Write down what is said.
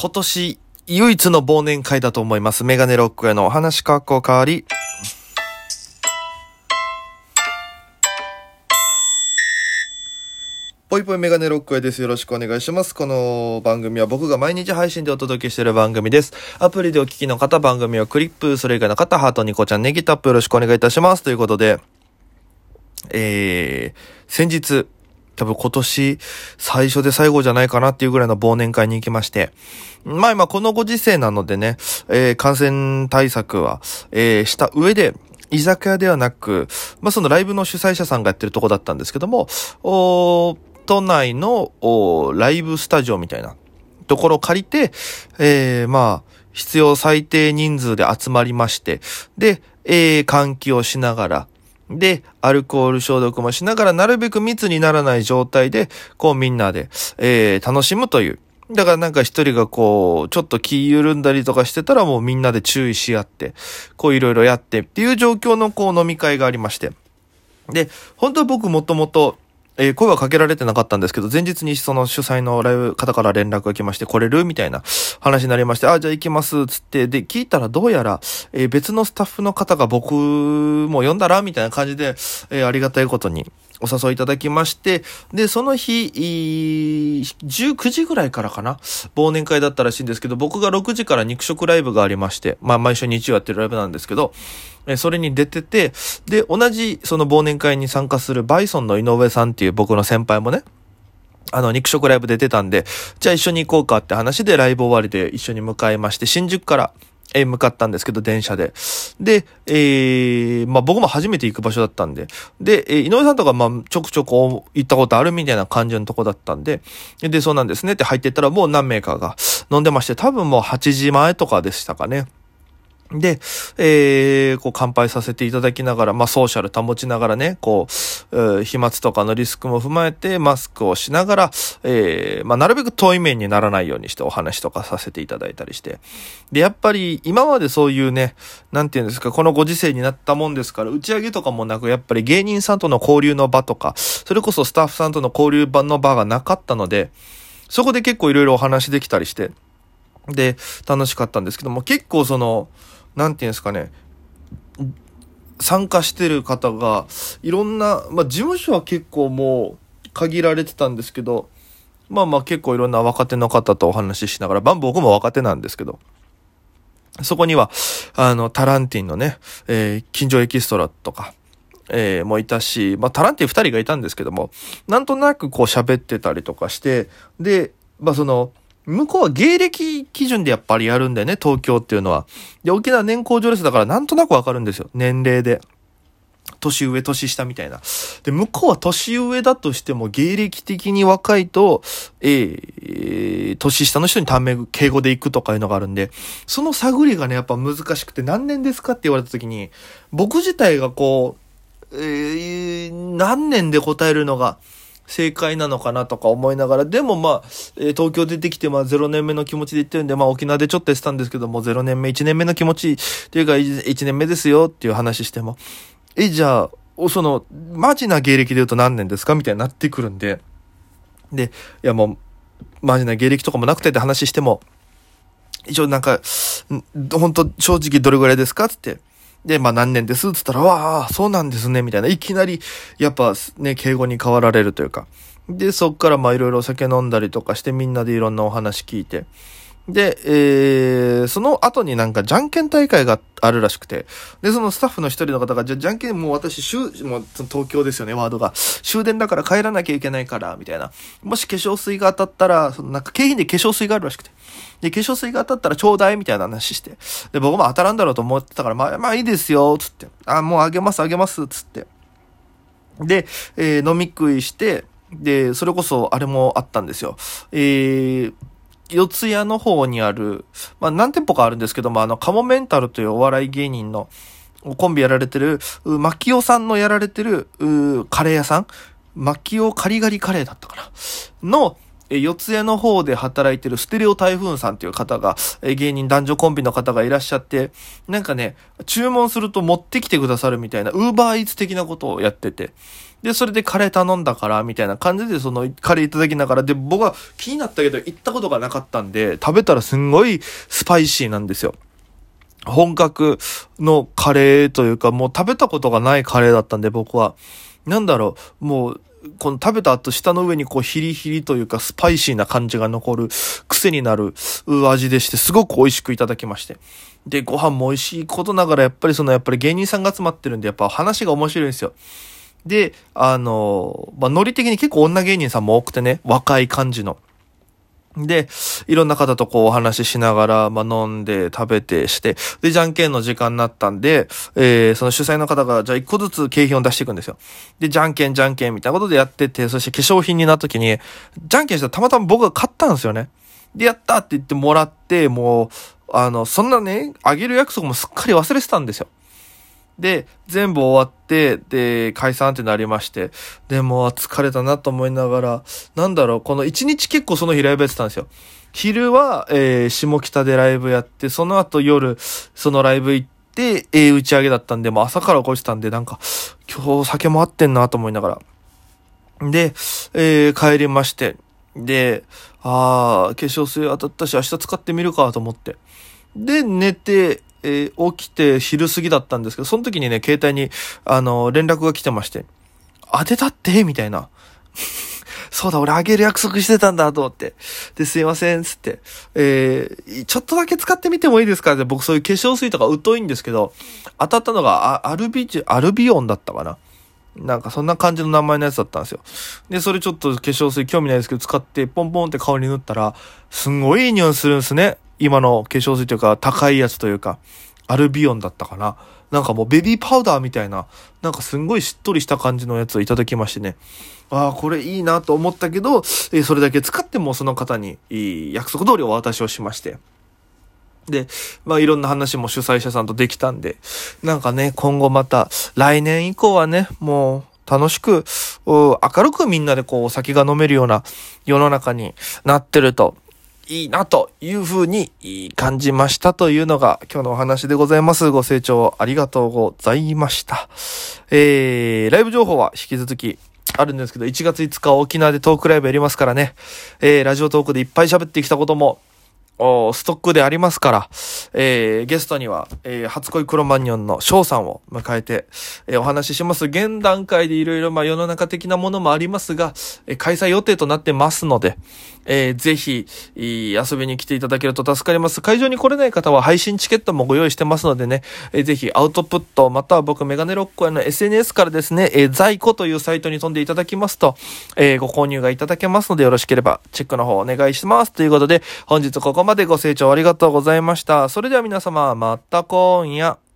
今年唯一の忘年会だと思います。メガネロックへのお話かっこかわり。ぽいぽいメガネロックへです。よろしくお願いします。この番組は僕が毎日配信でお届けしている番組です。アプリでお聞きの方、番組をクリップ、それ以外の方、ハートニコちゃん、ネギタップよろしくお願いいたします。ということで、えー、先日、多分今年最初で最後じゃないかなっていうぐらいの忘年会に行きまして。まあ今このご時世なのでね、えー、感染対策は、えー、した上で、居酒屋ではなく、まあそのライブの主催者さんがやってるとこだったんですけども、お都内のおライブスタジオみたいなところを借りて、えー、まあ、必要最低人数で集まりまして、で、えー、換気をしながら、で、アルコール消毒もしながら、なるべく密にならない状態で、こうみんなで、えー、楽しむという。だからなんか一人がこう、ちょっと気緩んだりとかしてたらもうみんなで注意し合って、こういろいろやってっていう状況のこう飲み会がありまして。で、本当は僕もともと、えー、声はかけられてなかったんですけど、前日にその主催のライブ方から連絡が来まして、来れるみたいな話になりまして、あ、じゃあ行きます、つって、で、聞いたらどうやら、えー、別のスタッフの方が僕も呼んだらみたいな感じで、えー、ありがたいことに、お誘いいただきまして、で、その日、19時ぐらいからかな忘年会だったらしいんですけど、僕が6時から肉食ライブがありまして、まあ、毎週日曜やってるライブなんですけど、えそれに出てて、で、同じその忘年会に参加するバイソンの井上さんっていう僕の先輩もね、あの、肉食ライブで出たんで、じゃあ一緒に行こうかって話でライブ終わりで一緒に迎えまして、新宿から、え向かったんですけど、電車で。で、えー、まあ僕も初めて行く場所だったんで。で、えー、井上さんとか、まあちょくちょく行ったことあるみたいな感じのとこだったんで、で、そうなんですねって入ってったらもう何名かが飲んでまして、多分もう8時前とかでしたかね。で、えー、こう乾杯させていただきながら、まあソーシャル保ちながらね、こう、えー、飛沫とかのリスクも踏まえてマスクをしながら、えー、まあなるべく遠い面にならないようにしてお話とかさせていただいたりして。で、やっぱり今までそういうね、なんていうんですか、このご時世になったもんですから、打ち上げとかもなく、やっぱり芸人さんとの交流の場とか、それこそスタッフさんとの交流場の場がなかったので、そこで結構いろいろお話できたりして、で、楽しかったんですけども、結構その、なんていうんですかね、参加してる方が、いろんな、まあ、事務所は結構もう限られてたんですけど、まあまあ結構いろんな若手の方とお話ししながら、まあ僕も若手なんですけど、そこには、あの、タランティンのね、えー、近所エキストラとか、えー、もいたし、まあタランティン二人がいたんですけども、なんとなくこう喋ってたりとかして、で、まあその、向こうは芸歴基準でやっぱりやるんだよね、東京っていうのは。で、沖縄年功序列だからなんとなくわかるんですよ。年齢で。年上、年下みたいな。で、向こうは年上だとしても芸歴的に若いと、えー、年下の人に単名、敬語で行くとかいうのがあるんで、その探りがね、やっぱ難しくて何年ですかって言われた時に、僕自体がこう、えー、何年で答えるのが、正解なのかなとか思いながら、でもまあ、え、東京出てきてまあ0年目の気持ちで言ってるんで、まあ沖縄でちょっとやってたんですけども、0年目、1年目の気持ちっていうか1年目ですよっていう話しても、え、じゃあ、その、マジな芸歴で言うと何年ですかみたいになってくるんで、で、いやもう、マジな芸歴とかもなくてって話しても、一応なんか、本当正直どれぐらいですかつって、で、まあ何年ですっつったら、わあ、そうなんですね、みたいな。いきなり、やっぱね、敬語に変わられるというか。で、そっからまあいろいろお酒飲んだりとかしてみんなでいろんなお話聞いて。で、えー、その後になんかじゃんけん大会があるらしくて、で、そのスタッフの一人の方が、じゃ、じゃんけんもう私、終、もう東京ですよね、ワードが。終電だから帰らなきゃいけないから、みたいな。もし化粧水が当たったら、そのなんか景品で化粧水があるらしくて。で、化粧水が当たったらちょうだいみたいな話して。で、僕も当たらんだろうと思ってたから、まあ、まあいいですよ、つって。あ、もうあげます、あげます、つって。で、えー、飲み食いして、で、それこそ、あれもあったんですよ。えー、四谷の方にある、まあ何店舗かあるんですけども、あの、カモメンタルというお笑い芸人のコンビやられてる、マキオさんのやられてる、カレー屋さん？マキオカリガリカレーだったかな？の、え四つ江の方で働いてるステレオ台風さんっていう方が、え芸人男女コンビの方がいらっしゃって、なんかね、注文すると持ってきてくださるみたいな、ウーバーイーツ的なことをやってて、で、それでカレー頼んだから、みたいな感じで、そのカレーいただきながら、で、僕は気になったけど、行ったことがなかったんで、食べたらすんごいスパイシーなんですよ。本格のカレーというか、もう食べたことがないカレーだったんで、僕は。なんだろう、もう、この食べた後舌の上にこうヒリヒリというかスパイシーな感じが残る癖になる味でしてすごく美味しくいただきまして。で、ご飯も美味しいことながらやっぱりそのやっぱり芸人さんが集まってるんでやっぱ話が面白いんですよ。で、あの、まあ、ノリ的に結構女芸人さんも多くてね、若い感じの。で、いろんな方とこうお話ししながら、まあ、飲んで食べてして、で、じゃんけんの時間になったんで、えー、その主催の方が、じゃあ一個ずつ景品を出していくんですよ。で、じゃんけんじゃんけんみたいなことでやってて、そして化粧品になった時に、じゃんけんしたらたまたま僕が買ったんですよね。で、やったって言ってもらって、もう、あの、そんなね、あげる約束もすっかり忘れてたんですよ。で、全部終わって、で、解散ってなりまして、で、も疲れたなと思いながら、なんだろう、この一日結構その日ライブやってたんですよ。昼は、えー、下北でライブやって、その後夜、そのライブ行って、えー、打ち上げだったんで、もう朝から起こしてたんで、なんか、今日酒もあってんなと思いながら。で、えー、帰りまして、で、あー、化粧水当たったし、明日使ってみるかと思って。で、寝て、えー、起きて昼過ぎだったんですけど、その時にね、携帯に、あの、連絡が来てまして、当てたって？みたいな。そうだ、俺あげる約束してたんだ、と思って。で、すいません、つって。えー、ちょっとだけ使ってみてもいいですか？って、僕そういう化粧水とか疎いんですけど、当たったのがアルビジ、アルビオンだったかな。なんかそんな感じの名前のやつだったんですよ。で、それちょっと化粧水興味ないですけど、使ってポンポンって顔に塗ったら、すんごいいい匂いするんですね。今の化粧水というか、高いやつというか、アルビオンだったかな。なんかもうベビーパウダーみたいな、なんかすんごいしっとりした感じのやつをいただきましてね。ああ、これいいなと思ったけど、えそれだけ使ってもその方に約束通りお渡しをしまして。で、まあいろんな話も主催者さんとできたんで、なんかね、今後また来年以降はね、もう楽しく、明るくみんなでこうお酒が飲めるような世の中になってるといいなというふうに感じましたというのが今日のお話でございます。ご清聴ありがとうございました。えー、ライブ情報は引き続きあるんですけど、1月5日沖縄でトークライブやりますからね、えー、ラジオトークでいっぱい喋ってきたことも、ストックでありますから、えー、ゲストには、えー、初恋クロマニョンの翔さんを迎えて、えー、お話しします。現段階でいろいろ、まあ、世の中的なものもありますが、えー、開催予定となってますので、えー、ぜひ、遊びに来ていただけると助かります。会場に来れない方は配信チケットもご用意してますのでね、えー、ぜひアウトプット、または僕メガネロックへの SNS からですね、えー、在庫というサイトに飛んでいただきますと、えー、ご購入がいただけますのでよろしければチェックの方お願いします。ということで、本日ここまでご清聴ありがとうございました。それでは皆様、また今夜。